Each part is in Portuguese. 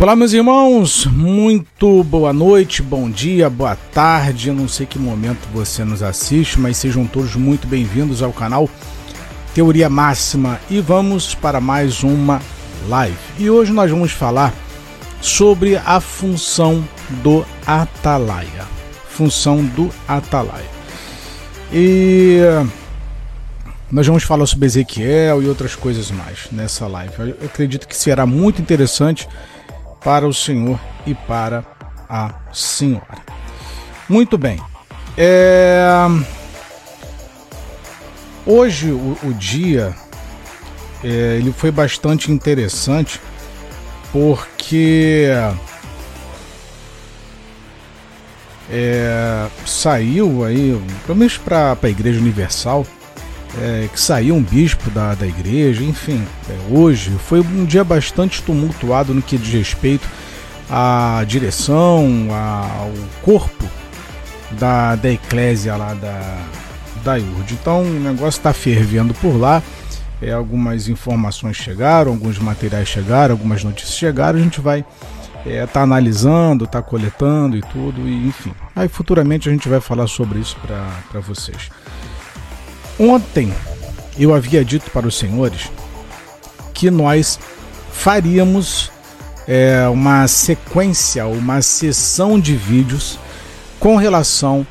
Olá, meus irmãos, muito boa noite, bom dia, boa tarde. Eu não sei que momento você nos assiste, mas sejam todos muito bem-vindos ao canal Teoria Máxima e vamos para mais uma live. E hoje nós vamos falar sobre a função do atalaia. Função do atalaia. E nós vamos falar sobre Ezequiel e outras coisas mais nessa live. Eu acredito que será muito interessante para o senhor e para a senhora. Muito bem. É... Hoje o, o dia é, ele foi bastante interessante porque é, saiu aí, pelo menos para a Igreja Universal, é, que saiu um bispo da, da igreja, enfim, é, hoje foi um dia bastante tumultuado no que diz respeito à direção, ao corpo da, da eclésia lá da, da IURD. Então o negócio está fervendo por lá. É, algumas informações chegaram, alguns materiais chegaram, algumas notícias chegaram. A gente vai é, tá analisando, tá coletando e tudo, e enfim. Aí futuramente a gente vai falar sobre isso para vocês. Ontem eu havia dito para os senhores que nós faríamos é, uma sequência, uma sessão de vídeos com relação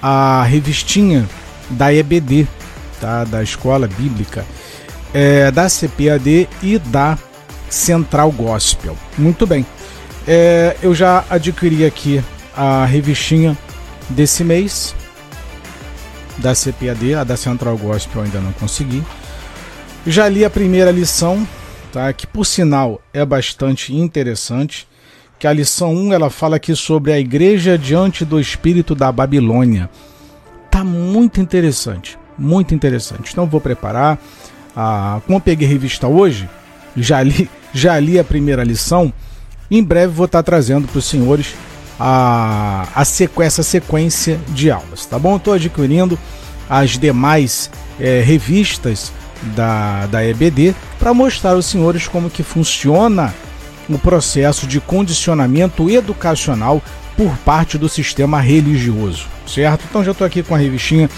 à revistinha da EBD, tá? da Escola Bíblica, é, da CPAD e da Central Gospel. Muito bem. É, eu já adquiri aqui a revistinha desse mês, da CPAD, a da Central Gospel eu ainda não consegui. Já li a primeira lição, tá? que por sinal é bastante interessante, que a lição 1 ela fala aqui sobre a igreja diante do espírito da Babilônia. Tá muito interessante, muito interessante. Então vou preparar. Ah, como eu peguei revista hoje, já li, já li a primeira lição. Em breve vou estar trazendo para os senhores a, a sequ, essa sequência de aulas, tá bom? Estou adquirindo as demais é, revistas da, da EBD para mostrar aos senhores como que funciona o processo de condicionamento educacional por parte do sistema religioso, certo? Então já estou aqui com a revistinha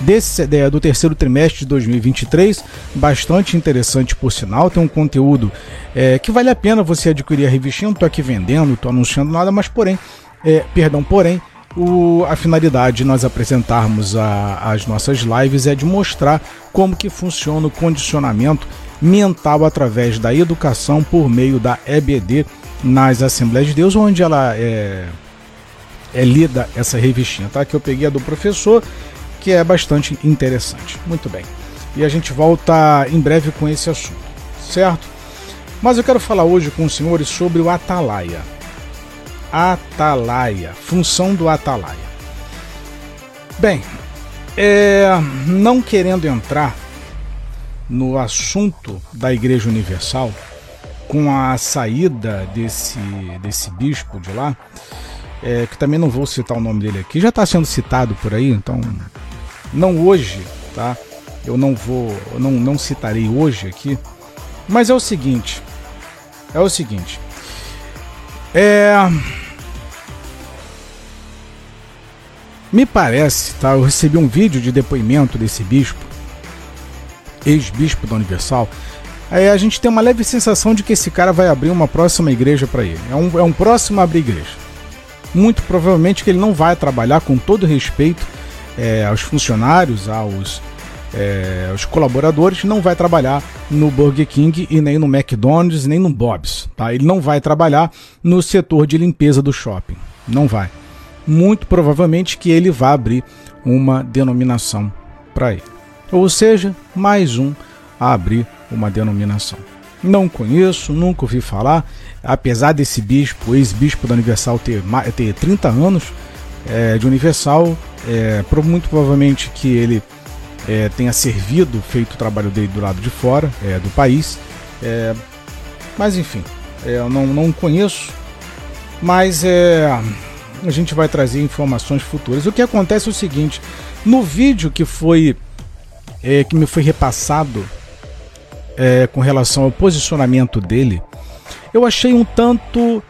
desse é, do terceiro trimestre de 2023, bastante interessante por sinal, tem um conteúdo é, que vale a pena você adquirir a revistinha, não estou aqui vendendo, não estou anunciando nada, mas porém é, perdão, porém, o, a finalidade de nós apresentarmos a, as nossas lives é de mostrar como que funciona o condicionamento mental através da educação por meio da EBD nas Assembleias de Deus, onde ela é, é lida essa revistinha, tá? Que eu peguei a do professor, que é bastante interessante. Muito bem. E a gente volta em breve com esse assunto, certo? Mas eu quero falar hoje com os senhores sobre o Atalaia atalaia, função do atalaia. Bem, é, não querendo entrar no assunto da Igreja Universal, com a saída desse, desse bispo de lá, é, que também não vou citar o nome dele aqui, já está sendo citado por aí, então não hoje, tá? Eu não vou, não, não citarei hoje aqui, mas é o seguinte, é o seguinte, é Me parece, tá? Eu recebi um vídeo de depoimento desse bispo, ex-bispo da Universal. Aí a gente tem uma leve sensação de que esse cara vai abrir uma próxima igreja para ele. É um, é um próximo abrir igreja. Muito provavelmente que ele não vai trabalhar com todo respeito é, aos funcionários, aos, é, colaboradores, não vai trabalhar no Burger King e nem no McDonald's, nem no Bob's. Tá? Ele não vai trabalhar no setor de limpeza do shopping. Não vai muito provavelmente que ele vá abrir uma denominação para ele. Ou seja, mais um a abrir uma denominação. Não conheço, nunca ouvi falar, apesar desse bispo, ex-bispo da Universal, ter, ter 30 anos é, de Universal, é, muito provavelmente que ele é, tenha servido, feito o trabalho dele do lado de fora é, do país. É, mas enfim, é, eu não, não conheço, mas é a gente vai trazer informações futuras. O que acontece é o seguinte: no vídeo que foi é, que me foi repassado é, com relação ao posicionamento dele, eu achei um tanto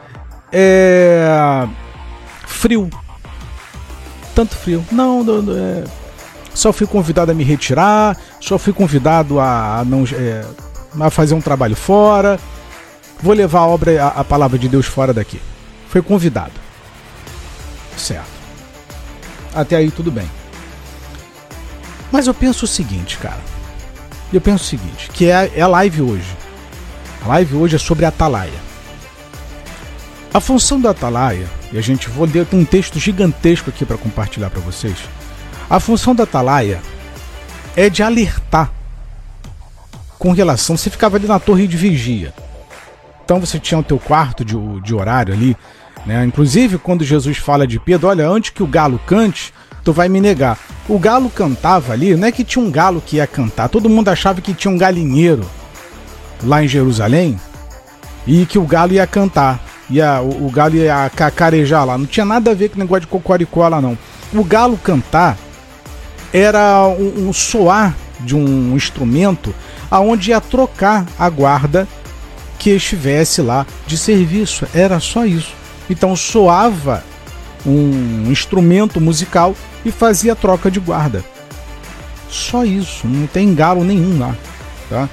é, frio. Tanto frio. Não, não é, só fui convidado a me retirar, só fui convidado a, não é, a fazer um trabalho fora. Vou levar a obra, a, a palavra de Deus fora daqui. Foi convidado. Certo. Até aí tudo bem. Mas eu penso o seguinte, cara. Eu penso o seguinte, que é, é a live hoje. A live hoje é sobre a Atalaia. A função da Atalaia, e a gente vou ler um texto gigantesco aqui para compartilhar para vocês. A função da Atalaia é de alertar com relação. Você ficava ali na torre de vigia. Então você tinha o teu quarto de, de horário ali. Né? Inclusive, quando Jesus fala de Pedro, olha, antes que o galo cante, tu vai me negar. O galo cantava ali, não é que tinha um galo que ia cantar, todo mundo achava que tinha um galinheiro lá em Jerusalém e que o galo ia cantar. Ia, o, o galo ia cacarejar lá. Não tinha nada a ver com o negócio de cocoricó lá, não. O galo cantar era um, um soar de um instrumento aonde ia trocar a guarda que estivesse lá de serviço. Era só isso. Então soava um instrumento musical e fazia troca de guarda. Só isso, não tem galo nenhum lá. Tá?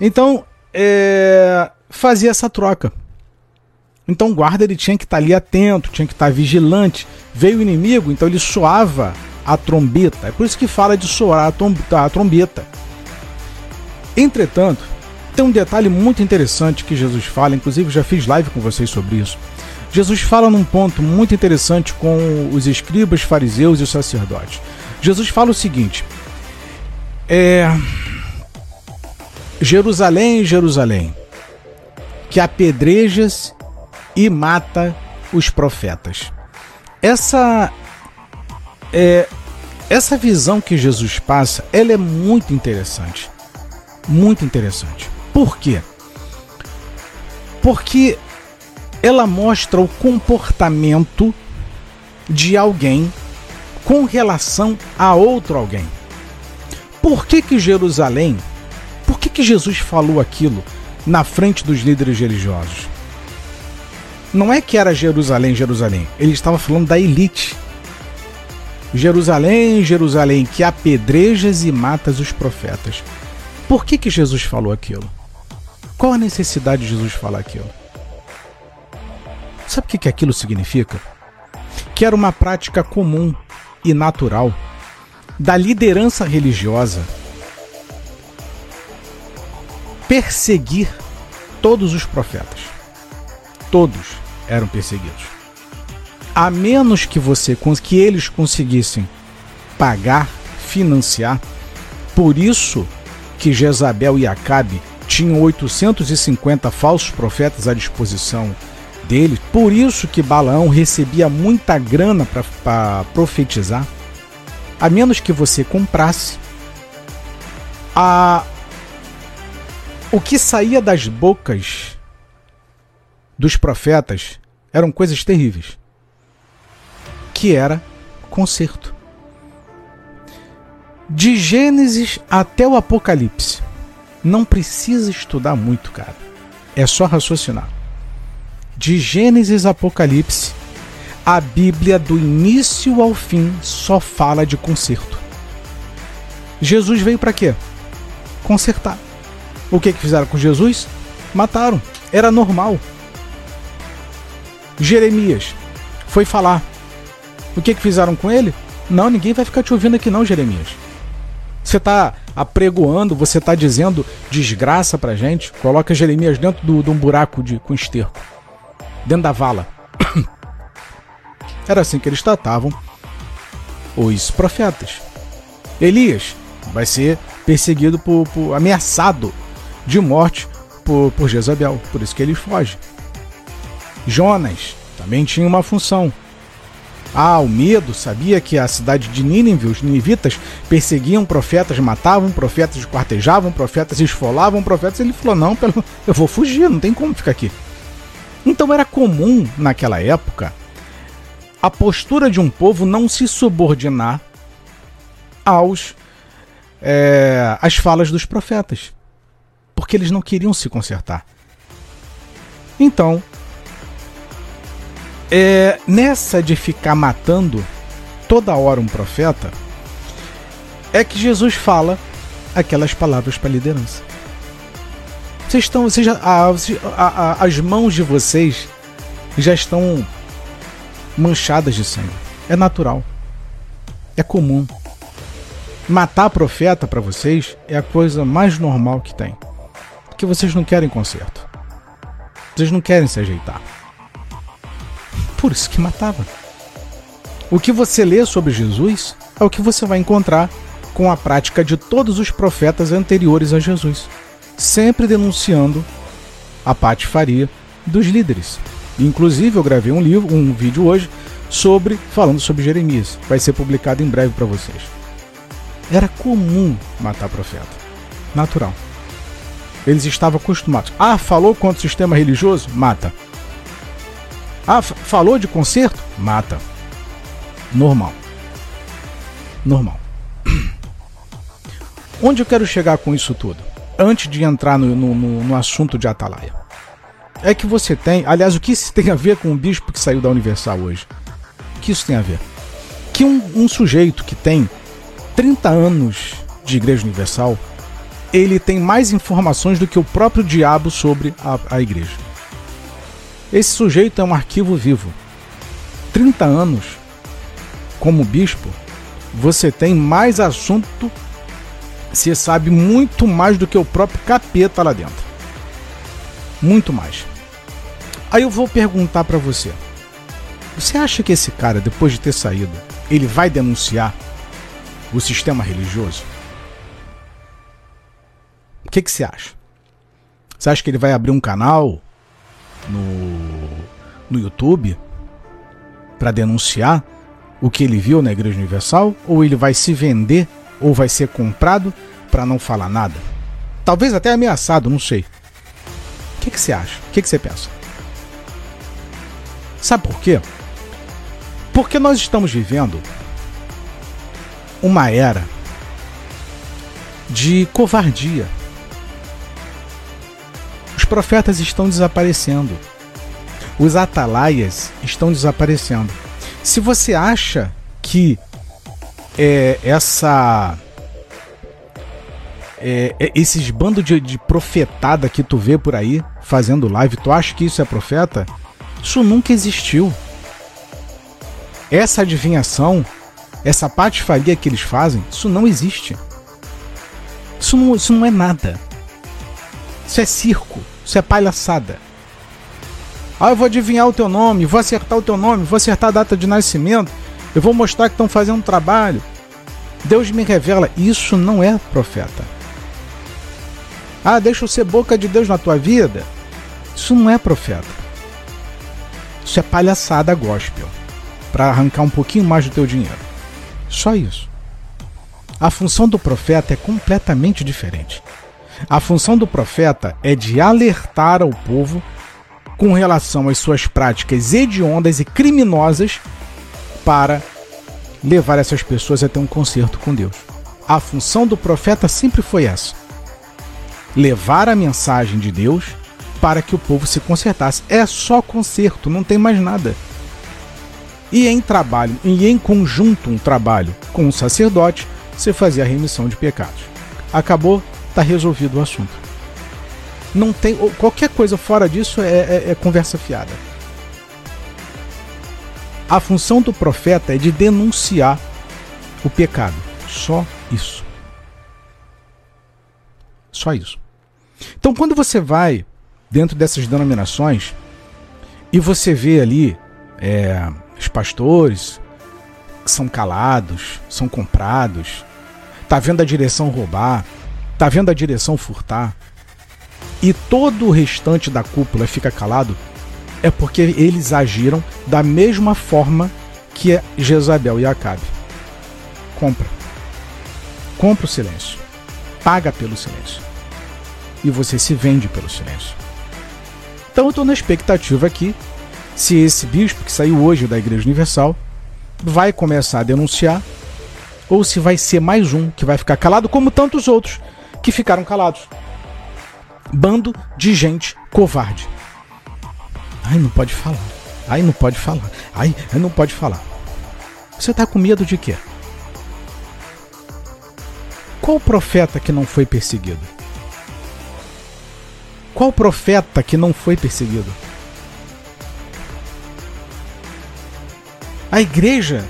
Então, é, fazia essa troca. Então o guarda ele tinha que estar ali atento, tinha que estar vigilante. Veio o inimigo, então ele soava a trombeta. É por isso que fala de soar a trombeta. Entretanto, tem um detalhe muito interessante que Jesus fala, inclusive já fiz live com vocês sobre isso. Jesus fala num ponto muito interessante com os escribas, fariseus e os sacerdotes. Jesus fala o seguinte: é, Jerusalém, Jerusalém, que apedrejas e mata os profetas. Essa é, essa visão que Jesus passa, ela é muito interessante. Muito interessante. Por quê? Porque ela mostra o comportamento de alguém com relação a outro alguém. Por que que Jerusalém? Por que que Jesus falou aquilo na frente dos líderes religiosos? Não é que era Jerusalém, Jerusalém. Ele estava falando da elite. Jerusalém, Jerusalém, que apedrejas e matas os profetas. Por que que Jesus falou aquilo? Qual a necessidade de Jesus falar aquilo? Sabe o que, aquilo significa? Que era uma prática comum e natural da liderança religiosa perseguir todos os profetas. Todos eram perseguidos. A menos que você que eles conseguissem pagar, financiar. Por isso que Jezabel e Acabe tinham 850 falsos profetas à disposição dele. Por isso que Balaão recebia muita grana para profetizar. A menos que você comprasse. A... O que saía das bocas dos profetas eram coisas terríveis. Que era conserto. De Gênesis até o Apocalipse. Não precisa estudar muito, cara. É só raciocinar de Gênesis Apocalipse, a Bíblia do início ao fim só fala de conserto. Jesus veio para quê? Consertar. O que, que fizeram com Jesus? Mataram. Era normal. Jeremias foi falar. O que, que fizeram com ele? Não, ninguém vai ficar te ouvindo aqui não, Jeremias. Você está apregoando, você está dizendo desgraça pra gente. Coloca Jeremias dentro de do, um buraco de, com esterco dentro da vala. Era assim que eles tratavam os profetas. Elias vai ser perseguido por, por ameaçado de morte por, por Jezabel, por isso que ele foge. Jonas também tinha uma função. Ah, o medo sabia que a cidade de Nínive, os ninivitas, perseguiam profetas, matavam profetas, quartejavam profetas, esfolavam profetas. Ele falou: Não, eu vou fugir, não tem como ficar aqui. Então era comum, naquela época, a postura de um povo não se subordinar aos é, às falas dos profetas, porque eles não queriam se consertar. Então, é, nessa de ficar matando toda hora um profeta, é que Jesus fala aquelas palavras para a liderança. Vocês estão, vocês já, a, a, a, as mãos de vocês já estão manchadas de sangue. É natural. É comum. Matar profeta para vocês é a coisa mais normal que tem. Porque vocês não querem conserto. Vocês não querem se ajeitar. Por isso que matava. O que você lê sobre Jesus é o que você vai encontrar com a prática de todos os profetas anteriores a Jesus, sempre denunciando a patifaria dos líderes. Inclusive, eu gravei um livro, um vídeo hoje sobre falando sobre Jeremias. Vai ser publicado em breve para vocês. Era comum matar profeta. Natural. Eles estavam acostumados. Ah, falou contra o sistema religioso? Mata. Ah, falou de conserto? Mata. Normal. Normal. Onde eu quero chegar com isso tudo? Antes de entrar no, no, no assunto de Atalaia. É que você tem. Aliás, o que isso tem a ver com o bispo que saiu da Universal hoje? O que isso tem a ver? Que um, um sujeito que tem 30 anos de Igreja Universal, ele tem mais informações do que o próprio diabo sobre a, a igreja. Esse sujeito é um arquivo vivo. 30 anos como bispo, você tem mais assunto, você sabe muito mais do que o próprio capeta lá dentro. Muito mais. Aí eu vou perguntar para você. Você acha que esse cara, depois de ter saído, ele vai denunciar o sistema religioso? O que, que você acha? Você acha que ele vai abrir um canal no, no YouTube para denunciar o que ele viu na Igreja Universal? Ou ele vai se vender ou vai ser comprado para não falar nada? Talvez até ameaçado, não sei. O que, que você acha? O que, que você pensa? Sabe por quê? Porque nós estamos vivendo uma era de covardia. Os profetas estão desaparecendo. Os atalaias estão desaparecendo. Se você acha que é, essa é, é, esses bandos de, de profetada que tu vê por aí fazendo live, tu acha que isso é profeta? Isso nunca existiu. Essa adivinhação essa patifaria que eles fazem, isso não existe. Isso não, isso não é nada. Isso é circo. Isso é palhaçada. Ah, eu vou adivinhar o teu nome, vou acertar o teu nome, vou acertar a data de nascimento, eu vou mostrar que estão fazendo um trabalho. Deus me revela, isso não é profeta. Ah, deixa eu ser boca de Deus na tua vida. Isso não é profeta. Isso é palhaçada gospel. Para arrancar um pouquinho mais do teu dinheiro. Só isso. A função do profeta é completamente diferente. A função do profeta é de alertar ao povo com relação às suas práticas hediondas e criminosas para levar essas pessoas a ter um conserto com Deus. A função do profeta sempre foi essa: levar a mensagem de Deus para que o povo se consertasse. É só conserto, não tem mais nada e em trabalho e em conjunto um trabalho com o sacerdote, você fazia a remissão de pecados. Acabou, está resolvido o assunto. Não tem qualquer coisa fora disso é, é, é conversa fiada. A função do profeta é de denunciar o pecado. Só isso. Só isso. Então, quando você vai dentro dessas denominações e você vê ali é, os pastores são calados, são comprados. Tá vendo a direção roubar, tá vendo a direção furtar. E todo o restante da cúpula fica calado, é porque eles agiram da mesma forma que Jezabel e Acabe. Compra. Compra o silêncio. Paga pelo silêncio. E você se vende pelo silêncio. Então eu estou na expectativa aqui se esse bispo que saiu hoje da Igreja Universal vai começar a denunciar ou se vai ser mais um que vai ficar calado, como tantos outros que ficaram calados. Bando de gente covarde. Ai, não pode falar. Ai, não pode falar. Ai, não pode falar. Você está com medo de quê? Qual profeta que não foi perseguido? Qual profeta que não foi perseguido? A igreja.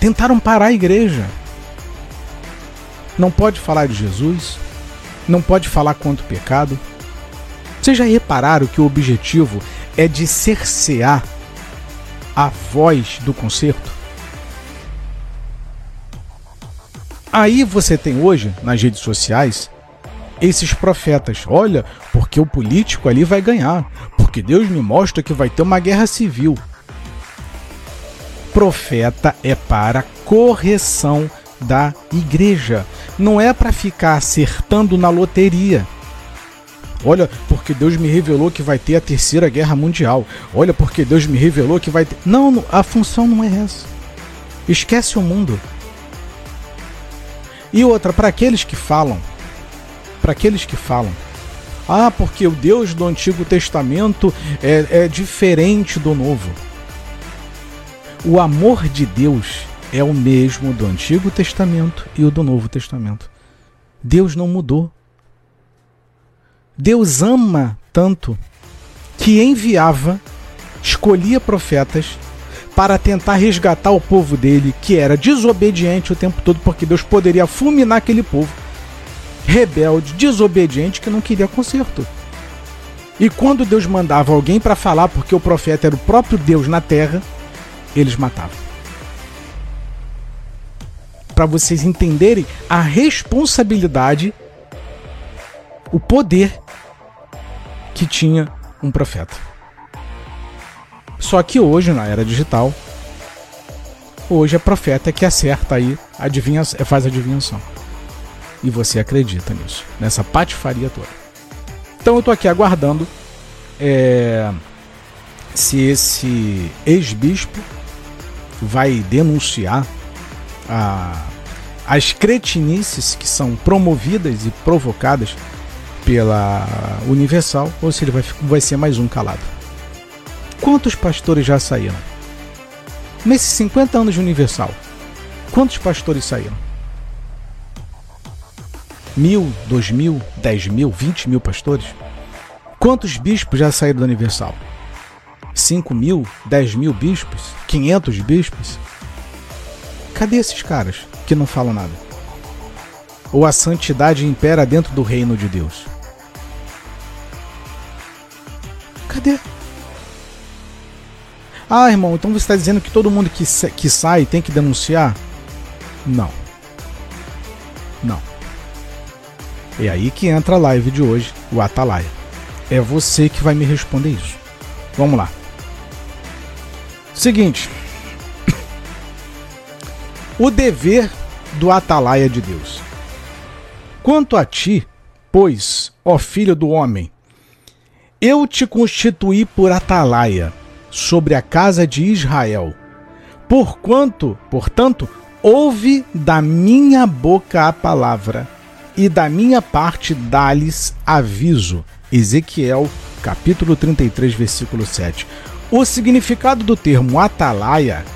Tentaram parar a igreja. Não pode falar de Jesus. Não pode falar contra o pecado. Vocês já repararam que o objetivo é de cercear a voz do concerto? Aí você tem hoje, nas redes sociais, esses profetas. Olha, porque o político ali vai ganhar. Porque Deus me mostra que vai ter uma guerra civil. Profeta é para correção da igreja. Não é para ficar acertando na loteria. Olha, porque Deus me revelou que vai ter a terceira guerra mundial. Olha, porque Deus me revelou que vai ter. Não, a função não é essa. Esquece o mundo. E outra, para aqueles que falam, para aqueles que falam, ah, porque o Deus do Antigo Testamento é, é diferente do Novo. O amor de Deus é o mesmo do Antigo Testamento e o do Novo Testamento. Deus não mudou. Deus ama tanto que enviava, escolhia profetas para tentar resgatar o povo dele, que era desobediente o tempo todo, porque Deus poderia fulminar aquele povo rebelde, desobediente, que não queria conserto. E quando Deus mandava alguém para falar, porque o profeta era o próprio Deus na terra, eles matavam. Para vocês entenderem a responsabilidade, o poder que tinha um profeta. Só que hoje, na era digital, hoje é profeta que acerta aí, adivinha, faz adivinhação. E você acredita nisso, nessa patifaria toda. Então eu tô aqui aguardando é, se esse ex-bispo vai denunciar a, as cretinices que são promovidas e provocadas pela Universal ou se ele vai, vai ser mais um calado. Quantos pastores já saíram? Nesses 50 anos de Universal, quantos pastores saíram? Mil, dois mil, dez mil, vinte mil pastores? Quantos bispos já saíram da Universal? Cinco mil, dez mil bispos? Quinhentos bispos? Cadê esses caras que não falam nada? Ou a santidade impera dentro do reino de Deus? Ah, irmão, então você está dizendo que todo mundo que, que sai tem que denunciar? Não. Não. É aí que entra a live de hoje, o Atalaia. É você que vai me responder isso. Vamos lá. Seguinte. O dever do Atalaia de Deus. Quanto a ti, pois, ó filho do homem, eu te constituí por Atalaia sobre a casa de Israel. Porquanto, portanto, ouve da minha boca a palavra, e da minha parte dá-lhes aviso. Ezequiel, capítulo 33, versículo 7. O significado do termo atalaia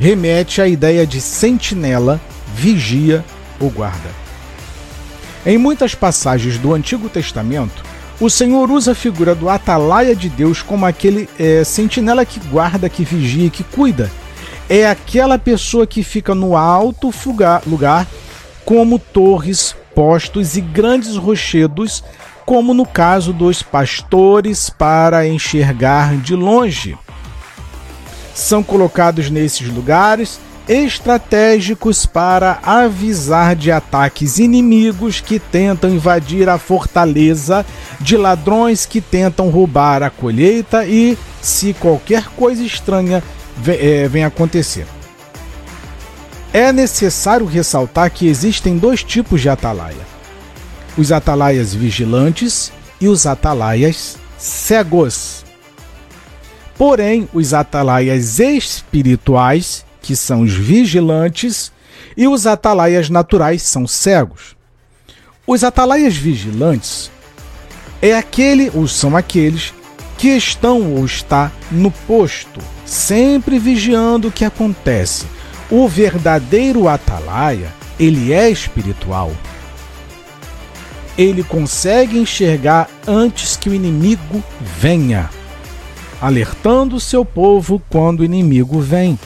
remete à ideia de sentinela, vigia ou guarda. Em muitas passagens do Antigo Testamento, o Senhor usa a figura do atalaia de Deus como aquele é, sentinela que guarda, que vigia, que cuida. É aquela pessoa que fica no alto lugar, como torres, postos e grandes rochedos, como no caso dos pastores, para enxergar de longe. São colocados nesses lugares estratégicos para avisar de ataques inimigos que tentam invadir a fortaleza, de ladrões que tentam roubar a colheita e se qualquer coisa estranha é, vem acontecer. É necessário ressaltar que existem dois tipos de atalaia: os atalaias vigilantes e os atalaias cegos. Porém, os atalaias espirituais que são os vigilantes, e os atalaias naturais são cegos. Os atalaias vigilantes é aquele, ou são aqueles que estão ou está no posto, sempre vigiando o que acontece. O verdadeiro atalaia, ele é espiritual. Ele consegue enxergar antes que o inimigo venha, alertando seu povo quando o inimigo vem.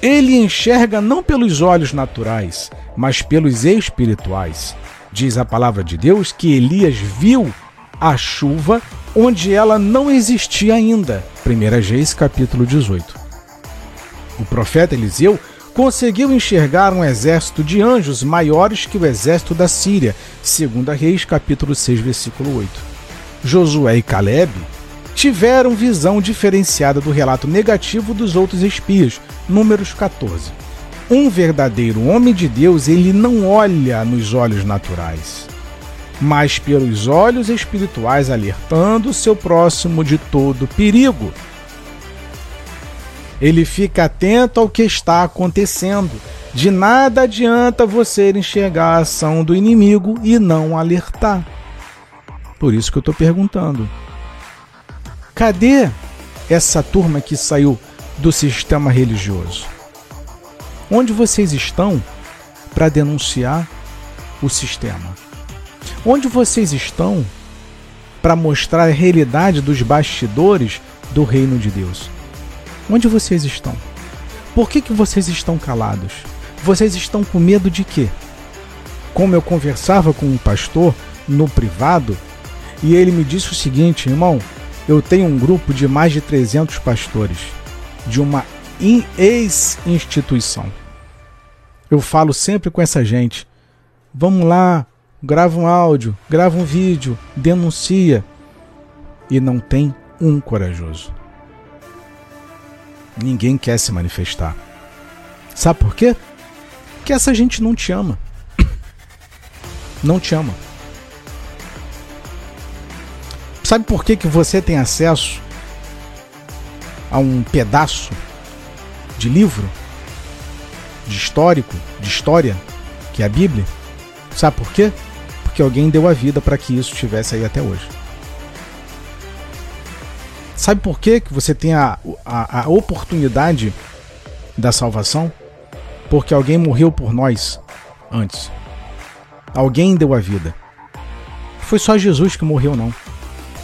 Ele enxerga não pelos olhos naturais, mas pelos espirituais. Diz a palavra de Deus que Elias viu a chuva onde ela não existia ainda. 1 Reis capítulo 18. O profeta Eliseu conseguiu enxergar um exército de anjos maiores que o exército da Síria. 2 Reis capítulo 6, versículo 8. Josué e Caleb tiveram visão diferenciada do relato negativo dos outros espias. Números 14. Um verdadeiro homem de Deus, ele não olha nos olhos naturais mas pelos olhos espirituais alertando seu próximo de todo perigo. Ele fica atento ao que está acontecendo. De nada adianta você enxergar a ação do inimigo e não alertar. Por isso que eu estou perguntando: cadê essa turma que saiu do sistema religioso? Onde vocês estão para denunciar o sistema? Onde vocês estão para mostrar a realidade dos bastidores do reino de Deus? Onde vocês estão? Por que, que vocês estão calados? Vocês estão com medo de quê? Como eu conversava com um pastor no privado, e ele me disse o seguinte, irmão, eu tenho um grupo de mais de 300 pastores de uma ex-instituição. Eu falo sempre com essa gente. Vamos lá, grava um áudio, grava um vídeo, denuncia e não tem um corajoso. Ninguém quer se manifestar. Sabe por quê? Porque essa gente não te ama. Não te ama. Sabe por que, que você tem acesso a um pedaço de livro, de histórico, de história, que é a Bíblia? Sabe por quê? que alguém deu a vida para que isso estivesse aí até hoje. Sabe por quê que você tem a, a, a oportunidade da salvação? Porque alguém morreu por nós antes. Alguém deu a vida. Foi só Jesus que morreu, não.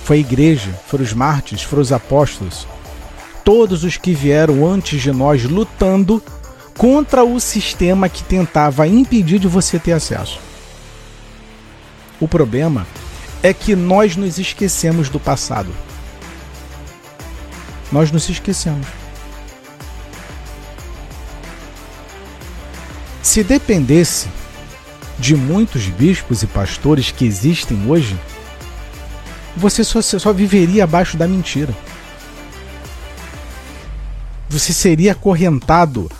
Foi a igreja, foram os mártires, foram os apóstolos. Todos os que vieram antes de nós lutando contra o sistema que tentava impedir de você ter acesso. O problema é que nós nos esquecemos do passado. Nós nos esquecemos. Se dependesse de muitos bispos e pastores que existem hoje, você só, só viveria abaixo da mentira. Você seria acorrentado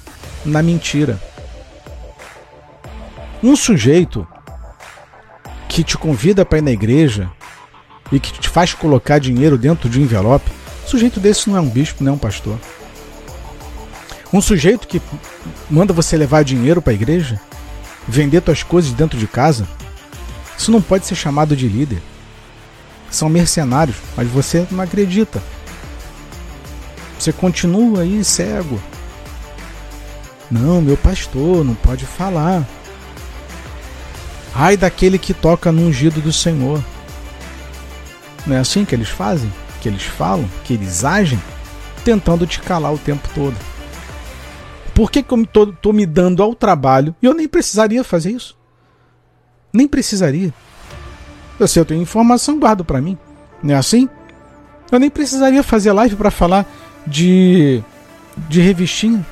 na mentira. Um sujeito que te convida para ir na igreja e que te faz colocar dinheiro dentro de um envelope, sujeito desse não é um bispo, não é um pastor. Um sujeito que manda você levar dinheiro para a igreja, vender suas coisas dentro de casa, isso não pode ser chamado de líder. São mercenários, mas você não acredita. Você continua aí cego. Não, meu pastor não pode falar. Ai daquele que toca no ungido do Senhor. Não é assim que eles fazem? Que eles falam? Que eles agem? Tentando te calar o tempo todo. Por que, que eu estou me dando ao trabalho e eu nem precisaria fazer isso? Nem precisaria. Eu sei, eu tenho informação, guardo para mim. Não é assim? Eu nem precisaria fazer live para falar de de revistinha.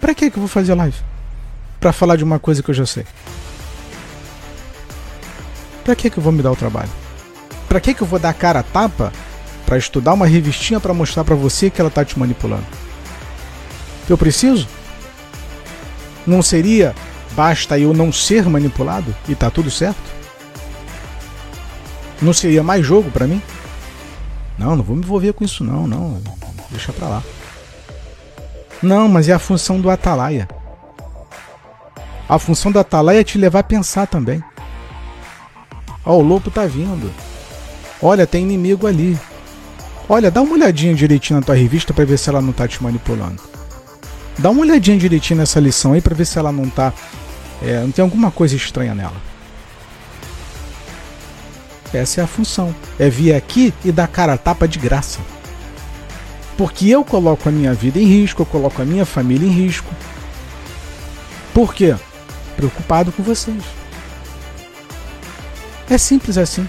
Para que que eu vou fazer live? Para falar de uma coisa que eu já sei. Para que que eu vou me dar o trabalho? Para que que eu vou dar cara a tapa para estudar uma revistinha para mostrar para você que ela tá te manipulando? Eu preciso? Não seria basta eu não ser manipulado e tá tudo certo? Não seria mais jogo para mim? Não, não vou me envolver com isso não, não. Deixa pra lá. Não, mas é a função do atalaia. A função do atalaia é te levar a pensar também. Ó, o lobo tá vindo. Olha, tem inimigo ali. Olha, dá uma olhadinha direitinho na tua revista para ver se ela não tá te manipulando. Dá uma olhadinha direitinho nessa lição aí para ver se ela não tá. É, não tem alguma coisa estranha nela. Essa é a função. É vir aqui e dar cara a tapa de graça. Porque eu coloco a minha vida em risco, eu coloco a minha família em risco. Por quê? Preocupado com vocês. É simples assim.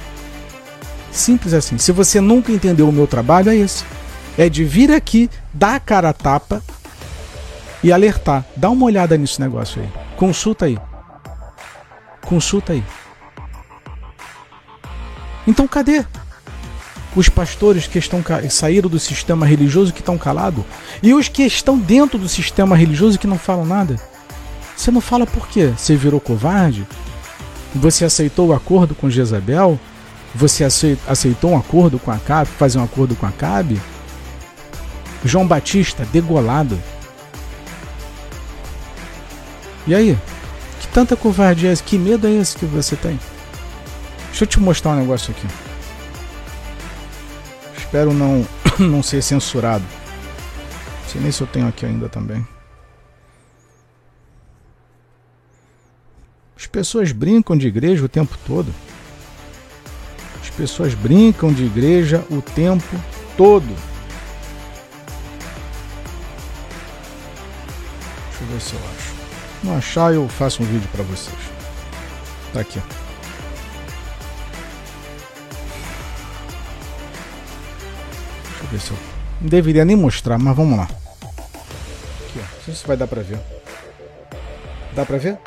Simples assim. Se você nunca entendeu o meu trabalho, é esse. É de vir aqui, dar a cara a tapa e alertar. Dá uma olhada nesse negócio aí. Consulta aí. Consulta aí. Então cadê? Os pastores que estão saíram do sistema religioso que estão calados e os que estão dentro do sistema religioso que não falam nada. Você não fala por quê? Você virou covarde? Você aceitou o acordo com Jezabel? Você aceitou um acordo com Acabe, fazer um acordo com Acabe? João Batista degolado. E aí? Que tanta covardia é esse? Que medo é esse que você tem? Deixa eu te mostrar um negócio aqui. Espero não, não ser censurado. Não sei nem se eu tenho aqui ainda também. As pessoas brincam de igreja o tempo todo. As pessoas brincam de igreja o tempo todo. Deixa eu ver se eu acho. Não achar, eu faço um vídeo para vocês. Tá aqui. Eu. Não deveria nem mostrar, mas vamos lá. Aqui, ó. Não sei se vai dar pra ver. Dá pra ver?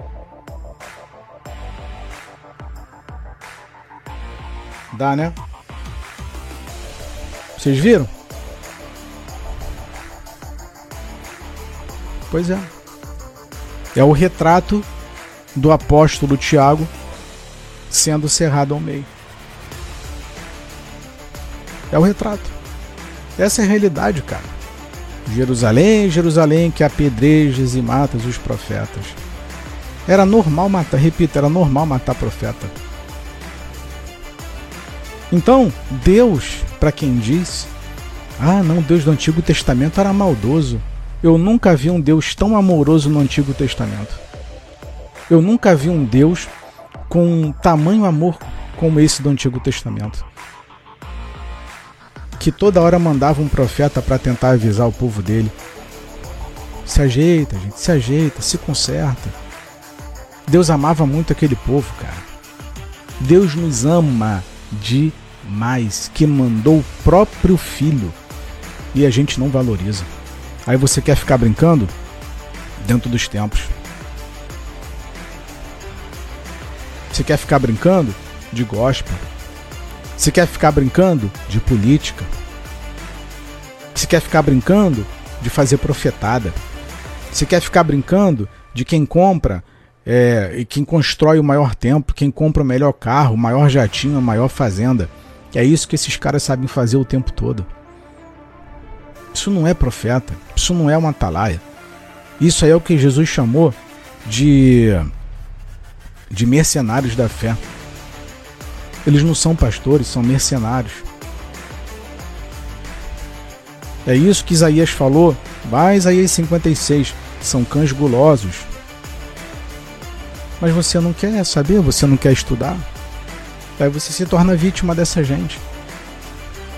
Dá, né? Vocês viram? Pois é. É o retrato do apóstolo Tiago sendo cerrado ao meio. É o retrato. Essa é a realidade, cara. Jerusalém, Jerusalém, que apedrejas e matas os profetas. Era normal matar, repito, era normal matar profeta. Então, Deus, para quem diz, ah, não, Deus do Antigo Testamento era maldoso. Eu nunca vi um Deus tão amoroso no Antigo Testamento. Eu nunca vi um Deus com tamanho amor como esse do Antigo Testamento que toda hora mandava um profeta para tentar avisar o povo dele. Se ajeita, gente, se ajeita, se conserta. Deus amava muito aquele povo, cara. Deus nos ama demais, que mandou o próprio filho e a gente não valoriza. Aí você quer ficar brincando dentro dos tempos. Você quer ficar brincando de gospel, você quer ficar brincando de política? Você quer ficar brincando de fazer profetada? Você quer ficar brincando de quem compra é, e quem constrói o maior templo, quem compra o melhor carro, o maior jatinho, a maior fazenda? É isso que esses caras sabem fazer o tempo todo. Isso não é profeta, isso não é uma atalaia. Isso aí é o que Jesus chamou de de mercenários da fé. Eles não são pastores, são mercenários. É isso que Isaías falou, vai Isaías 56, são cães gulosos. Mas você não quer saber, você não quer estudar. Aí você se torna vítima dessa gente.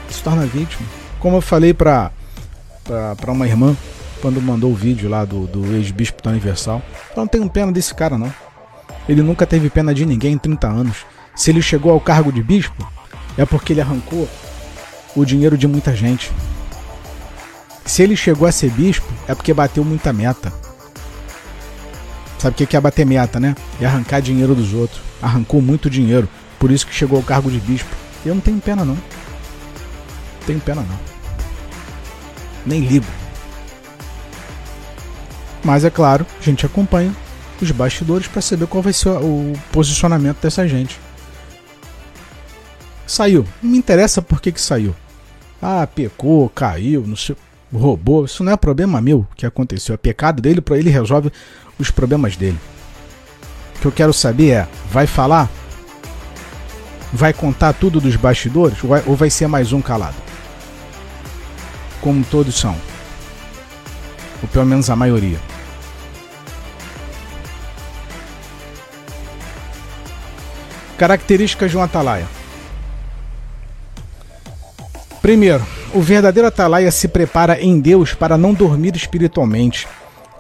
Se torna vítima. Como eu falei para para uma irmã quando mandou o vídeo lá do, do ex-bispo da Universal. Eu não tenho pena desse cara, não. Ele nunca teve pena de ninguém em 30 anos. Se ele chegou ao cargo de bispo, é porque ele arrancou o dinheiro de muita gente. Se ele chegou a ser bispo, é porque bateu muita meta. Sabe o que é bater meta, né? É arrancar dinheiro dos outros. Arrancou muito dinheiro. Por isso que chegou ao cargo de bispo. Eu não tenho pena, não. não tenho pena, não. Nem ligo. Mas é claro, a gente acompanha os bastidores para saber qual vai ser o posicionamento dessa gente. Saiu. Não me interessa por que, que saiu. Ah, pecou, caiu, não sei, roubou. Isso não é problema meu que aconteceu. É pecado dele, para ele resolve os problemas dele. O que eu quero saber é: vai falar? Vai contar tudo dos bastidores? Ou vai, ou vai ser mais um calado? como todos são. Ou pelo menos a maioria. Características de um atalaia. Primeiro, o verdadeiro atalaia se prepara em Deus para não dormir espiritualmente.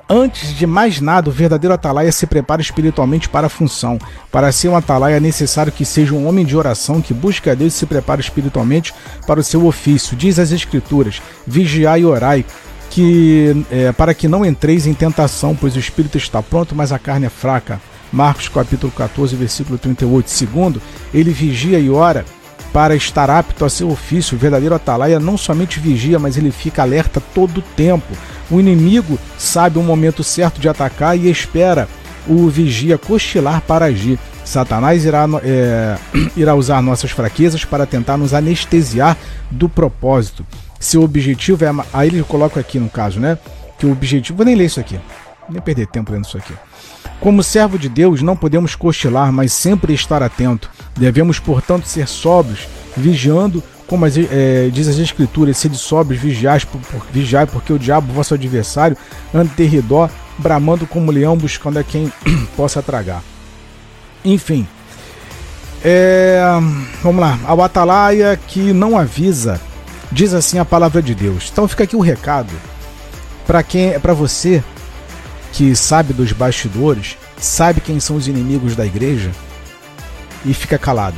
Antes de mais nada, o verdadeiro atalaia se prepara espiritualmente para a função. Para ser um atalaia é necessário que seja um homem de oração que busque a Deus e se prepara espiritualmente para o seu ofício. Diz as Escrituras: vigiai e orai, que, é, para que não entreis em tentação, pois o espírito está pronto, mas a carne é fraca. Marcos capítulo 14, versículo 38. Segundo, ele vigia e ora para estar apto a seu ofício. O verdadeiro atalaia não somente vigia, mas ele fica alerta todo o tempo. O inimigo sabe o momento certo de atacar e espera o vigia cochilar para agir. Satanás irá, é, irá usar nossas fraquezas para tentar nos anestesiar do propósito. Seu objetivo é. Aí ele coloca aqui no caso, né? Que o objetivo. Vou nem ler isso aqui. Nem perder tempo lendo isso aqui. Como servo de Deus, não podemos cochilar, mas sempre estar atento. Devemos, portanto, ser sóbrios, vigiando, como as, é, diz as Escrituras, sede sóbrios, vigiai, por, por, vigiai, porque o diabo, vosso adversário, anda terridó, bramando como leão, buscando a quem possa tragar. Enfim, é, vamos lá. Ao atalaia que não avisa, diz assim a palavra de Deus. Então fica aqui o recado para quem, para você que sabe dos bastidores, sabe quem são os inimigos da igreja e fica calado.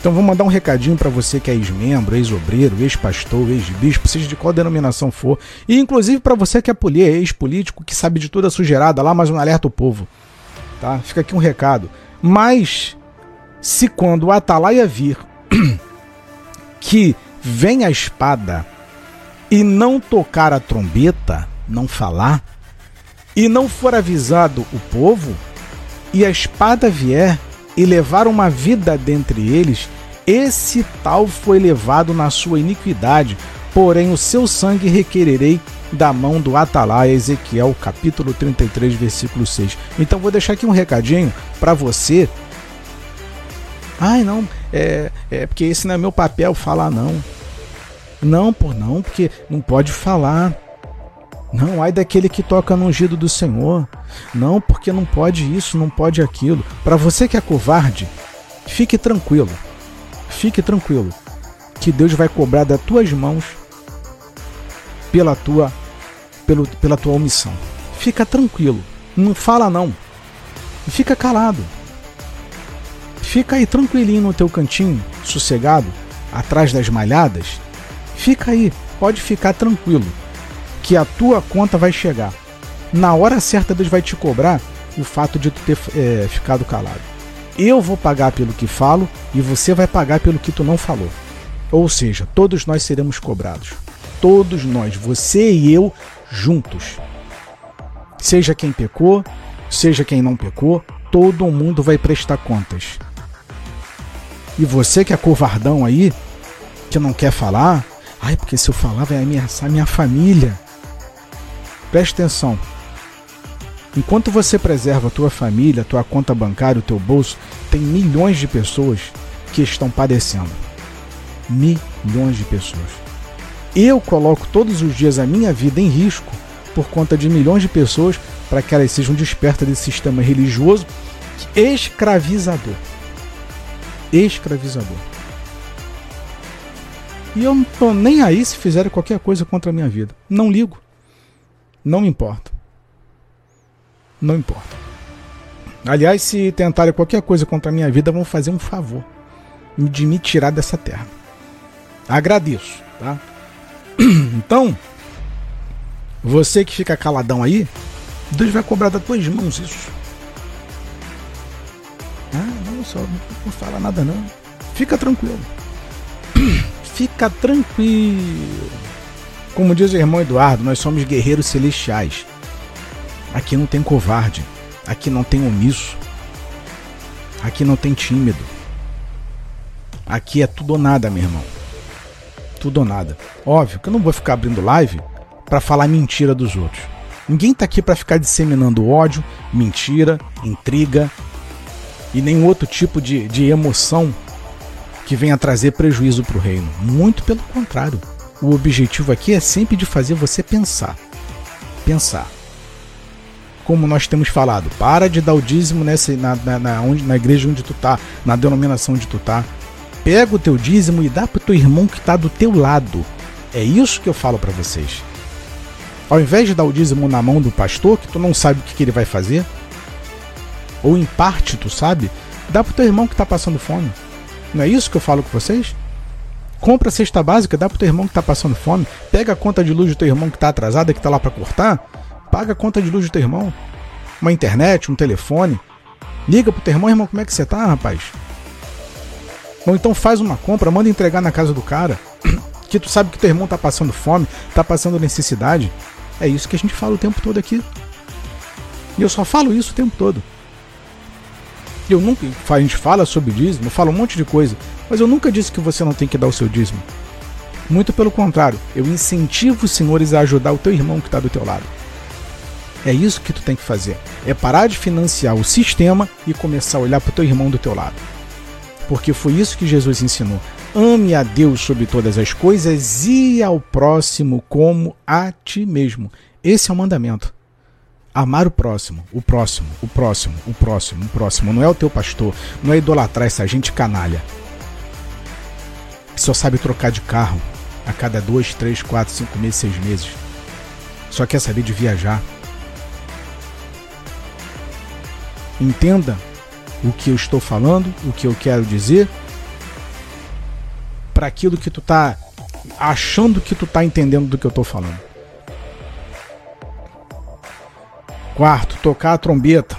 Então vou mandar um recadinho para você que é ex-membro, ex-obreiro, ex-pastor, ex-bispo, seja de qual denominação for, e inclusive para você que é ex-político, que sabe de toda a sujeirada lá, mas não alerta o povo. Tá? Fica aqui um recado. Mas se quando o atalaia vir que vem a espada e não tocar a trombeta, não falar, e não for avisado o povo, e a espada vier e levar uma vida dentre eles, esse tal foi levado na sua iniquidade, porém o seu sangue requererei da mão do atalaia Ezequiel, capítulo 33, versículo 6. Então vou deixar aqui um recadinho para você. Ai, não, é, é porque esse não é meu papel falar não. Não, por não, porque não pode falar. Não, ai daquele que toca no ungido do Senhor. Não, porque não pode isso, não pode aquilo. Para você que é covarde, fique tranquilo. Fique tranquilo. Que Deus vai cobrar das tuas mãos pela tua pelo, pela tua omissão. Fica tranquilo. Não fala não. Fica calado. Fica aí tranquilinho no teu cantinho, sossegado, atrás das malhadas. Fica aí, pode ficar tranquilo que a tua conta vai chegar. Na hora certa, Deus vai te cobrar o fato de tu ter é, ficado calado. Eu vou pagar pelo que falo e você vai pagar pelo que tu não falou. Ou seja, todos nós seremos cobrados. Todos nós, você e eu, juntos. Seja quem pecou, seja quem não pecou, todo mundo vai prestar contas. E você que é covardão aí, que não quer falar, ai, porque se eu falar vai ameaçar minha família. Preste atenção. Enquanto você preserva a tua família, a tua conta bancária, o teu bolso, tem milhões de pessoas que estão padecendo. Milhões de pessoas. Eu coloco todos os dias a minha vida em risco por conta de milhões de pessoas para que elas sejam despertas desse sistema religioso escravizador. Escravizador. E eu não tô nem aí se fizerem qualquer coisa contra a minha vida. Não ligo. Não me importa. Não importa. Aliás, se tentarem qualquer coisa contra a minha vida, vão fazer um favor de me tirar dessa terra. Agradeço, tá? Então, você que fica caladão aí, Deus vai cobrar das tuas mãos isso. Ah, não, só não fala nada não. Fica tranquilo. Fica tranquilo. Como diz o irmão Eduardo, nós somos guerreiros celestiais. Aqui não tem covarde, aqui não tem omisso, aqui não tem tímido. Aqui é tudo ou nada, meu irmão. Tudo ou nada. Óbvio que eu não vou ficar abrindo live para falar mentira dos outros. Ninguém tá aqui para ficar disseminando ódio, mentira, intriga e nenhum outro tipo de, de emoção que venha trazer prejuízo para o reino. Muito pelo contrário. O objetivo aqui é sempre de fazer você pensar. Pensar. Como nós temos falado, para de dar o dízimo nessa, na, na, na, onde, na igreja onde tu tá, na denominação onde tu tá. Pega o teu dízimo e dá pro teu irmão que tá do teu lado. É isso que eu falo para vocês. Ao invés de dar o dízimo na mão do pastor, que tu não sabe o que, que ele vai fazer, ou em parte tu sabe, dá pro teu irmão que tá passando fome. Não é isso que eu falo com vocês? Compra a cesta básica, dá pro teu irmão que tá passando fome. Pega a conta de luz do teu irmão que tá atrasada, que tá lá para cortar. Paga a conta de luz do teu irmão. Uma internet, um telefone. Liga pro teu irmão, irmão, como é que você tá, rapaz? Ou então faz uma compra, manda entregar na casa do cara. Que tu sabe que teu irmão tá passando fome, tá passando necessidade. É isso que a gente fala o tempo todo aqui. E eu só falo isso o tempo todo. Eu nunca. A gente fala sobre dízimo, fala um monte de coisa. Mas eu nunca disse que você não tem que dar o seu dízimo. Muito pelo contrário, eu incentivo os senhores a ajudar o teu irmão que está do teu lado. É isso que tu tem que fazer. É parar de financiar o sistema e começar a olhar para o teu irmão do teu lado. Porque foi isso que Jesus ensinou. Ame a Deus sobre todas as coisas e ao próximo como a ti mesmo. Esse é o mandamento. Amar o próximo, o próximo, o próximo, o próximo, o próximo. Não é o teu pastor, não é idolatrar essa gente canalha que só sabe trocar de carro a cada dois, três, quatro, cinco meses, seis meses. Só quer saber de viajar. Entenda o que eu estou falando, o que eu quero dizer, para aquilo que tu tá achando que tu tá entendendo do que eu estou falando. Quarto, tocar a trombeta.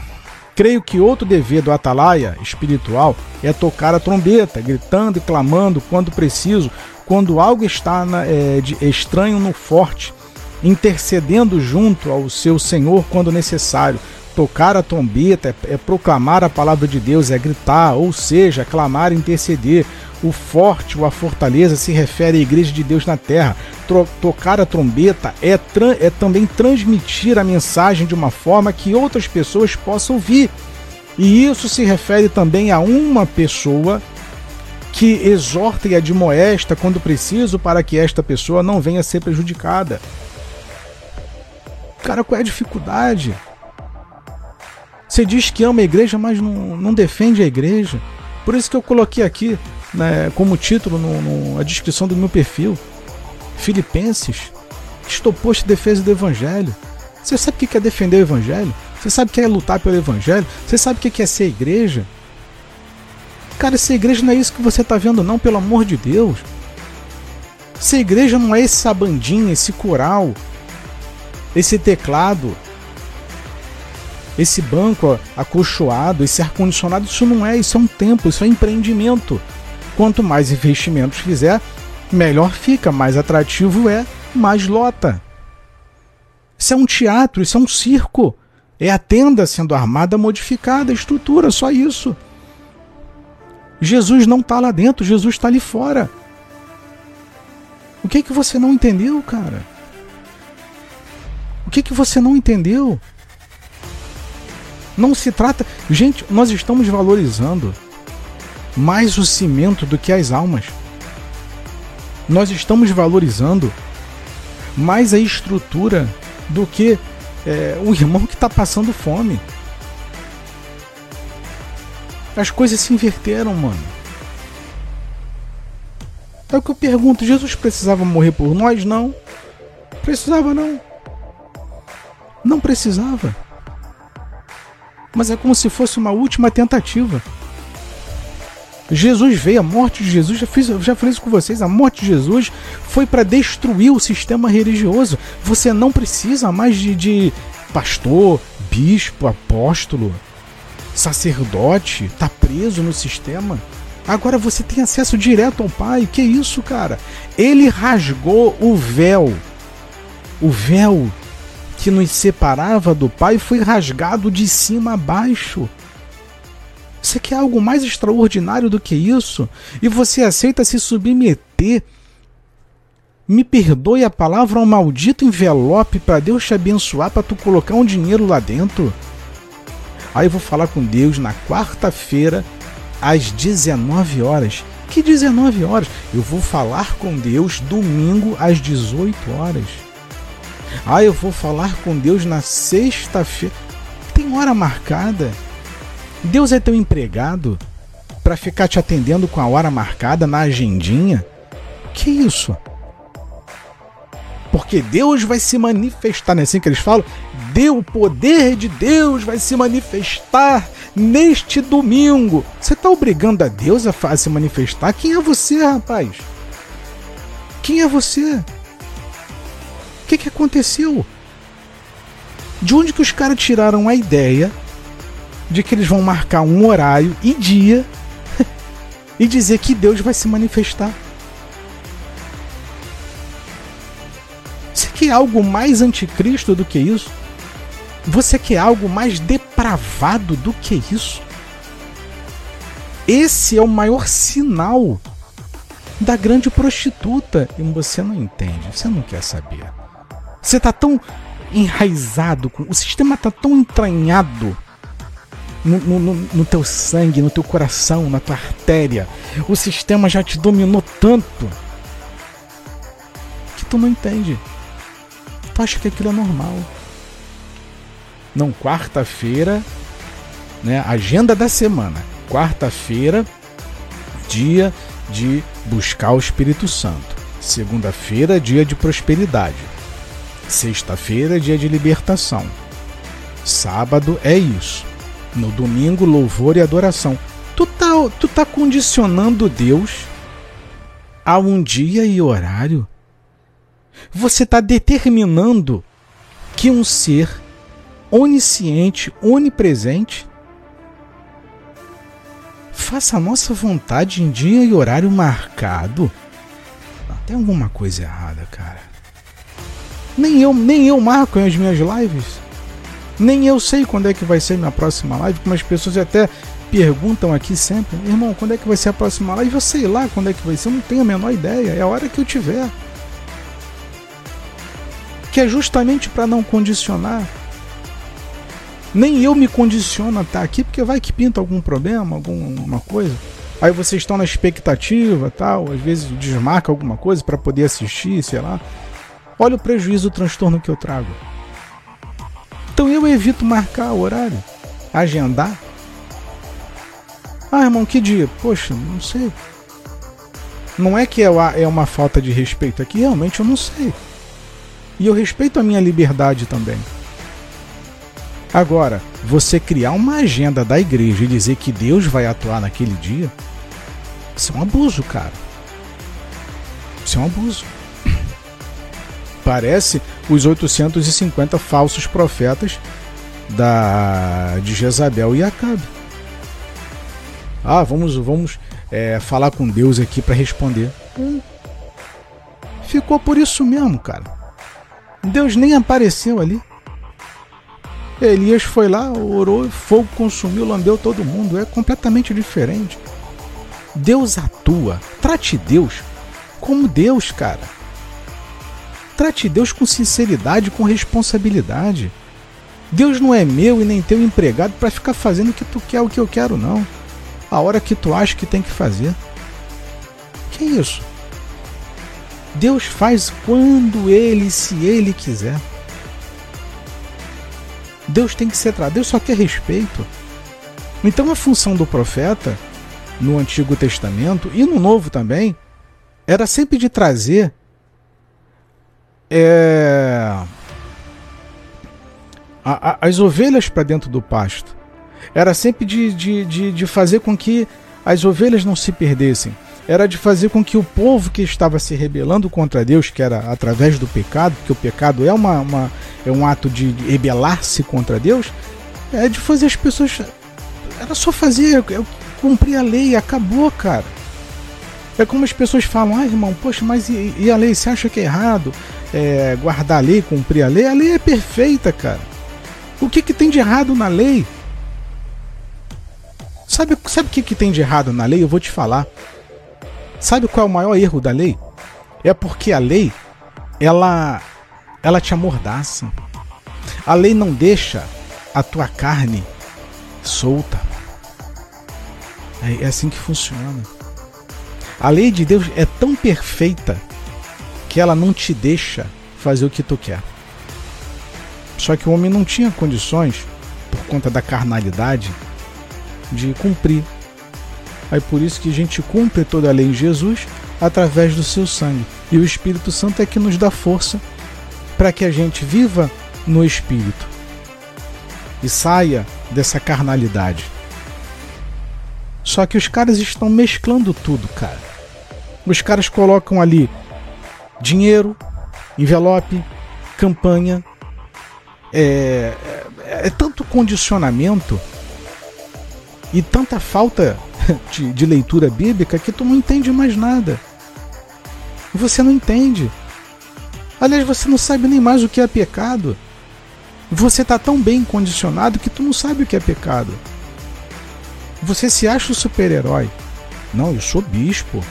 Creio que outro dever do atalaia espiritual é tocar a trombeta, gritando e clamando quando preciso, quando algo está na, é, de estranho no forte, intercedendo junto ao seu Senhor quando necessário. Tocar a trombeta é, é proclamar a palavra de Deus, é gritar, ou seja, clamar e interceder. O forte ou a fortaleza se refere à igreja de Deus na terra. Tro tocar a trombeta é, é também transmitir a mensagem de uma forma que outras pessoas possam ouvir. E isso se refere também a uma pessoa que exorta e admoesta quando preciso para que esta pessoa não venha a ser prejudicada. Cara, qual é a dificuldade? Você diz que ama a igreja, mas não, não defende a igreja. Por isso que eu coloquei aqui né, como título no, no, na descrição do meu perfil. Filipenses. Estou posto defesa do Evangelho. Você sabe o que é defender o Evangelho? Você sabe o que é lutar pelo Evangelho? Você sabe o que é ser igreja? Cara, ser igreja não é isso que você está vendo, não, pelo amor de Deus. Ser igreja não é essa bandinha, esse coral, esse teclado, esse banco acolchoado, esse ar-condicionado. Isso não é, isso é um templo, isso é empreendimento. Quanto mais investimentos fizer, melhor fica, mais atrativo é, mais lota. Isso é um teatro, isso é um circo. É a tenda sendo armada, modificada, estrutura, só isso. Jesus não está lá dentro, Jesus está ali fora. O que que você não entendeu, cara? O que que você não entendeu? Não se trata. Gente, nós estamos valorizando mais o cimento do que as almas. Nós estamos valorizando mais a estrutura do que é, o irmão que está passando fome. As coisas se inverteram, mano. É o que eu pergunto: Jesus precisava morrer por nós? Não. Precisava não. Não precisava. Mas é como se fosse uma última tentativa. Jesus veio, a morte de Jesus, já, fiz, já falei isso com vocês, a morte de Jesus foi para destruir o sistema religioso. Você não precisa mais de, de pastor, bispo, apóstolo, sacerdote, tá preso no sistema. Agora você tem acesso direto ao Pai. Que isso, cara? Ele rasgou o véu. O véu que nos separava do Pai foi rasgado de cima a baixo. Você quer algo mais extraordinário do que isso? E você aceita se submeter? Me perdoe a palavra, um maldito envelope para Deus te abençoar, para tu colocar um dinheiro lá dentro? Aí eu vou falar com Deus na quarta-feira, às 19 horas. Que 19 horas? Eu vou falar com Deus domingo às 18 horas. Ah, eu vou falar com Deus na sexta-feira. Tem hora marcada. Deus é teu empregado para ficar te atendendo com a hora marcada na agendinha? Que isso? Porque Deus vai se manifestar, não é assim que eles falam? Deu o poder de Deus vai se manifestar neste domingo. Você está obrigando a Deus a, a se manifestar? Quem é você, rapaz? Quem é você? O que, que aconteceu? De onde que os caras tiraram a ideia de que eles vão marcar um horário e dia e dizer que Deus vai se manifestar? Você quer algo mais anticristo do que isso? Você quer algo mais depravado do que isso? Esse é o maior sinal da grande prostituta. E você não entende, você não quer saber. Você está tão enraizado, o sistema está tão entranhado no, no, no, teu sangue, no teu coração, na tua artéria. O sistema já te dominou tanto que tu não entende tu acha que aquilo é normal. Não, quarta-feira, né? Agenda da semana. Quarta-feira, dia de buscar o Espírito Santo. Segunda-feira, dia de prosperidade. Sexta-feira, dia de libertação. Sábado é isso. No domingo, louvor e adoração. Tu tá, tu tá condicionando Deus a um dia e horário você está determinando que um ser onisciente, onipresente, faça a nossa vontade em dia e horário marcado. tem alguma coisa errada, cara. Nem eu, nem eu marco as minhas lives. Nem eu sei quando é que vai ser minha próxima live, como as pessoas até perguntam aqui sempre, irmão, quando é que vai ser a próxima live? Eu sei lá quando é que vai ser, eu não tenho a menor ideia, é a hora que eu tiver que é justamente para não condicionar. Nem eu me condiciono a estar aqui, porque vai que pinta algum problema, alguma coisa. Aí vocês estão na expectativa, tal, às vezes desmarca alguma coisa para poder assistir, sei lá. Olha o prejuízo, o transtorno que eu trago. Então eu evito marcar o horário, agendar. Ah, irmão, que dia? Poxa, não sei. Não é que é uma falta de respeito aqui, realmente eu não sei. E eu respeito a minha liberdade também. Agora, você criar uma agenda da igreja e dizer que Deus vai atuar naquele dia, isso é um abuso, cara. Isso é um abuso. Parece os 850 falsos profetas da de Jezabel e Acabe. Ah, vamos, vamos é, falar com Deus aqui para responder. Hum. Ficou por isso mesmo, cara. Deus nem apareceu ali. Elias foi lá, orou, fogo consumiu, lambeu todo mundo. É completamente diferente. Deus atua. Trate Deus como Deus, cara. Trate Deus com sinceridade, com responsabilidade. Deus não é meu e nem teu empregado para ficar fazendo o que tu quer, o que eu quero, não. A hora que tu acha que tem que fazer. Que isso? Deus faz quando ele, se ele quiser. Deus tem que ser tratado. Deus só quer respeito. Então a função do profeta no Antigo Testamento e no Novo também era sempre de trazer é, a, a, as ovelhas para dentro do pasto. Era sempre de, de, de, de fazer com que as ovelhas não se perdessem era de fazer com que o povo que estava se rebelando contra Deus, que era através do pecado, que o pecado é, uma, uma é um ato de rebelar-se contra Deus, é de fazer as pessoas. Era só fazer, é cumprir a lei, acabou, cara. É como as pessoas falam, ah, irmão, poxa, mas e, e a lei? Você acha que é errado é, guardar a lei, cumprir a lei? A lei é perfeita, cara. O que, que tem de errado na lei? Sabe, sabe o que, que tem de errado na lei? Eu vou te falar. Sabe qual é o maior erro da lei? É porque a lei, ela, ela te amordaça. A lei não deixa a tua carne solta. É, é assim que funciona. A lei de Deus é tão perfeita que ela não te deixa fazer o que tu quer. Só que o homem não tinha condições, por conta da carnalidade, de cumprir. Aí por isso que a gente cumpre toda a lei em Jesus através do seu sangue. E o Espírito Santo é que nos dá força para que a gente viva no Espírito e saia dessa carnalidade. Só que os caras estão mesclando tudo, cara. Os caras colocam ali dinheiro, envelope, campanha. É, é, é tanto condicionamento e tanta falta de, de leitura bíblica que tu não entende mais nada. Você não entende. Aliás, você não sabe nem mais o que é pecado. Você está tão bem condicionado que tu não sabe o que é pecado. Você se acha o super-herói. Não, eu sou bispo.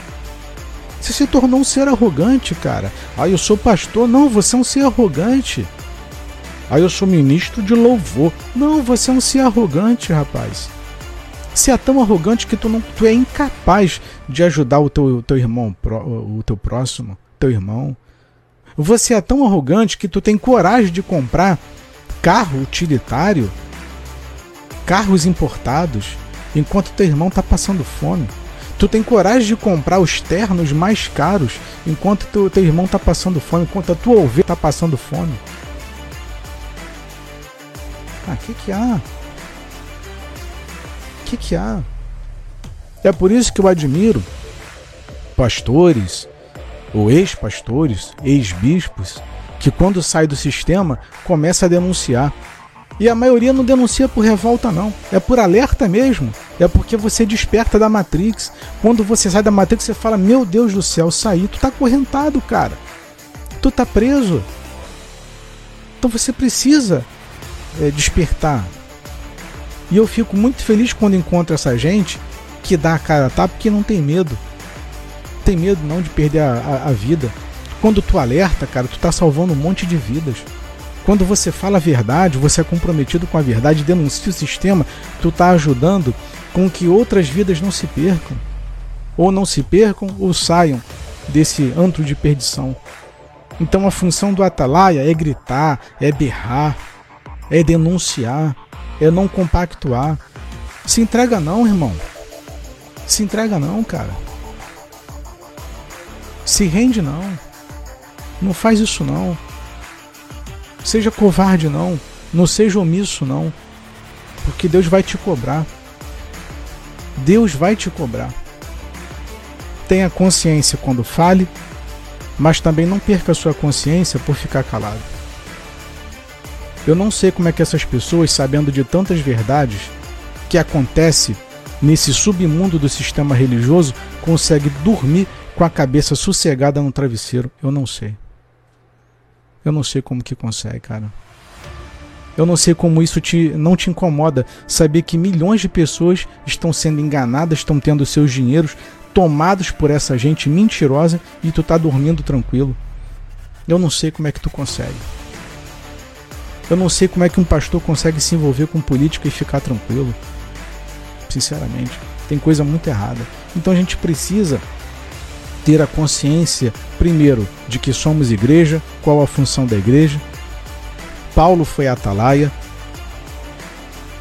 Você se tornou um ser arrogante, cara. Ah, eu sou pastor. Não, você é um ser arrogante. Ah, eu sou ministro de louvor. Não, você é um ser arrogante, rapaz. Você é tão arrogante que tu, não, tu é incapaz de ajudar o teu, teu irmão, o teu próximo, teu irmão. Você é tão arrogante que tu tem coragem de comprar carro utilitário, carros importados, enquanto teu irmão está passando fome. Tu tem coragem de comprar os ternos mais caros enquanto teu, teu irmão está passando fome, enquanto a tua ovelha está passando fome. Ah, que que há? Que que há? É por isso que eu admiro pastores, ou ex-pastores, ex-bispos, que quando sai do sistema começa a denunciar. E a maioria não denuncia por revolta, não. É por alerta mesmo. É porque você desperta da Matrix. Quando você sai da Matrix, você fala: Meu Deus do céu, saí. Tu tá acorrentado, cara. Tu tá preso. Então você precisa é, despertar. E eu fico muito feliz quando encontro essa gente que dá a cara tapa porque não tem medo. Tem medo não de perder a, a, a vida. Quando tu alerta, cara, tu tá salvando um monte de vidas. Quando você fala a verdade, você é comprometido com a verdade, denuncia o sistema, tu está ajudando com que outras vidas não se percam. Ou não se percam ou saiam desse antro de perdição. Então a função do atalaia é gritar, é berrar, é denunciar, é não compactuar. Se entrega não, irmão. Se entrega não, cara. Se rende não. Não faz isso não. Seja covarde não, não seja omisso não, porque Deus vai te cobrar. Deus vai te cobrar. Tenha consciência quando fale, mas também não perca sua consciência por ficar calado. Eu não sei como é que essas pessoas, sabendo de tantas verdades que acontece nesse submundo do sistema religioso, conseguem dormir com a cabeça sossegada no travesseiro. Eu não sei. Eu não sei como que consegue, cara. Eu não sei como isso te, não te incomoda saber que milhões de pessoas estão sendo enganadas, estão tendo seus dinheiros tomados por essa gente mentirosa e tu tá dormindo tranquilo. Eu não sei como é que tu consegue. Eu não sei como é que um pastor consegue se envolver com política e ficar tranquilo. Sinceramente, tem coisa muito errada. Então a gente precisa ter a consciência, primeiro, de que somos igreja, qual a função da igreja. Paulo foi atalaia.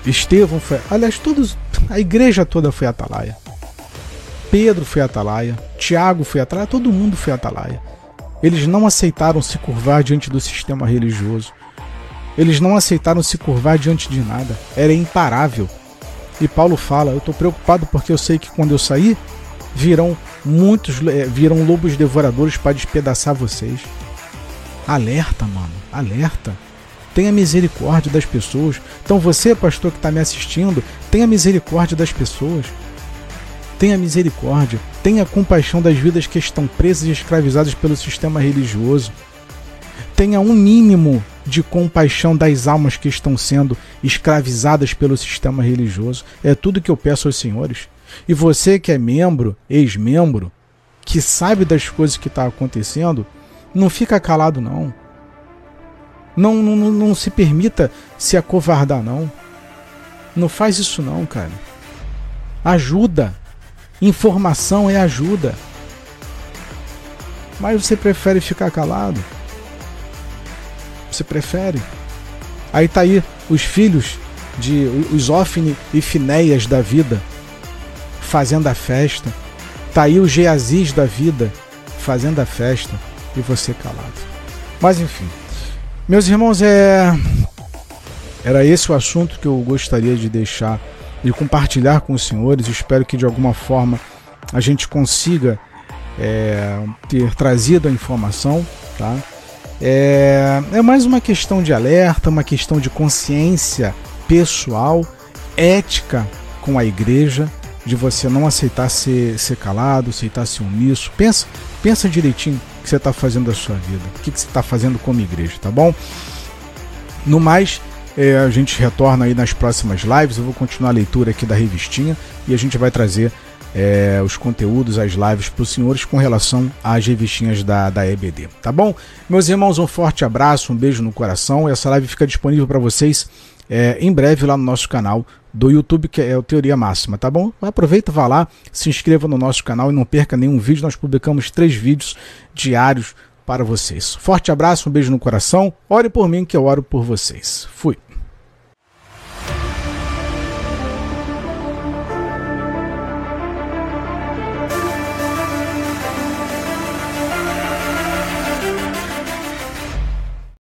Estevão foi. Aliás, todos. A igreja toda foi atalaia. Pedro foi atalaia. Tiago foi atalaia. Todo mundo foi atalaia. Eles não aceitaram se curvar diante do sistema religioso. Eles não aceitaram se curvar diante de nada. Era imparável. E Paulo fala: Eu estou preocupado porque eu sei que quando eu sair, virão muitos é, virão lobos devoradores para despedaçar vocês. Alerta, mano, alerta. Tenha misericórdia das pessoas. Então você, pastor que está me assistindo, tenha misericórdia das pessoas. Tenha misericórdia, tenha compaixão das vidas que estão presas e escravizadas pelo sistema religioso. Tenha um mínimo de compaixão das almas que estão sendo escravizadas pelo sistema religioso. É tudo que eu peço aos senhores. E você que é membro, ex-membro, que sabe das coisas que está acontecendo, não fica calado não. Não, não, não se permita se acovardar não. Não faz isso não, cara. Ajuda. Informação é ajuda. Mas você prefere ficar calado. Você prefere. Aí tá aí os filhos de os Ofne e Finéias da vida fazendo a festa. Tá aí o Geaziz da vida fazendo a festa e você calado. Mas enfim, meus irmãos, é era esse o assunto que eu gostaria de deixar e compartilhar com os senhores. Espero que de alguma forma a gente consiga é, ter trazido a informação, tá? É, é mais uma questão de alerta, uma questão de consciência pessoal, ética com a igreja, de você não aceitar ser, ser calado, aceitar ser omisso. Pensa, pensa direitinho o que você está fazendo da sua vida, o que, que você está fazendo como igreja, tá bom? No mais, é, a gente retorna aí nas próximas lives. Eu vou continuar a leitura aqui da revistinha e a gente vai trazer é, os conteúdos, as lives para os senhores com relação às revistinhas da, da EBD. Tá bom? Meus irmãos, um forte abraço, um beijo no coração. Essa live fica disponível para vocês é, em breve lá no nosso canal do YouTube, que é o Teoria Máxima, tá bom? Aproveita, vá lá, se inscreva no nosso canal e não perca nenhum vídeo. Nós publicamos três vídeos diários para vocês. Forte abraço, um beijo no coração. Ore por mim que eu oro por vocês. Fui.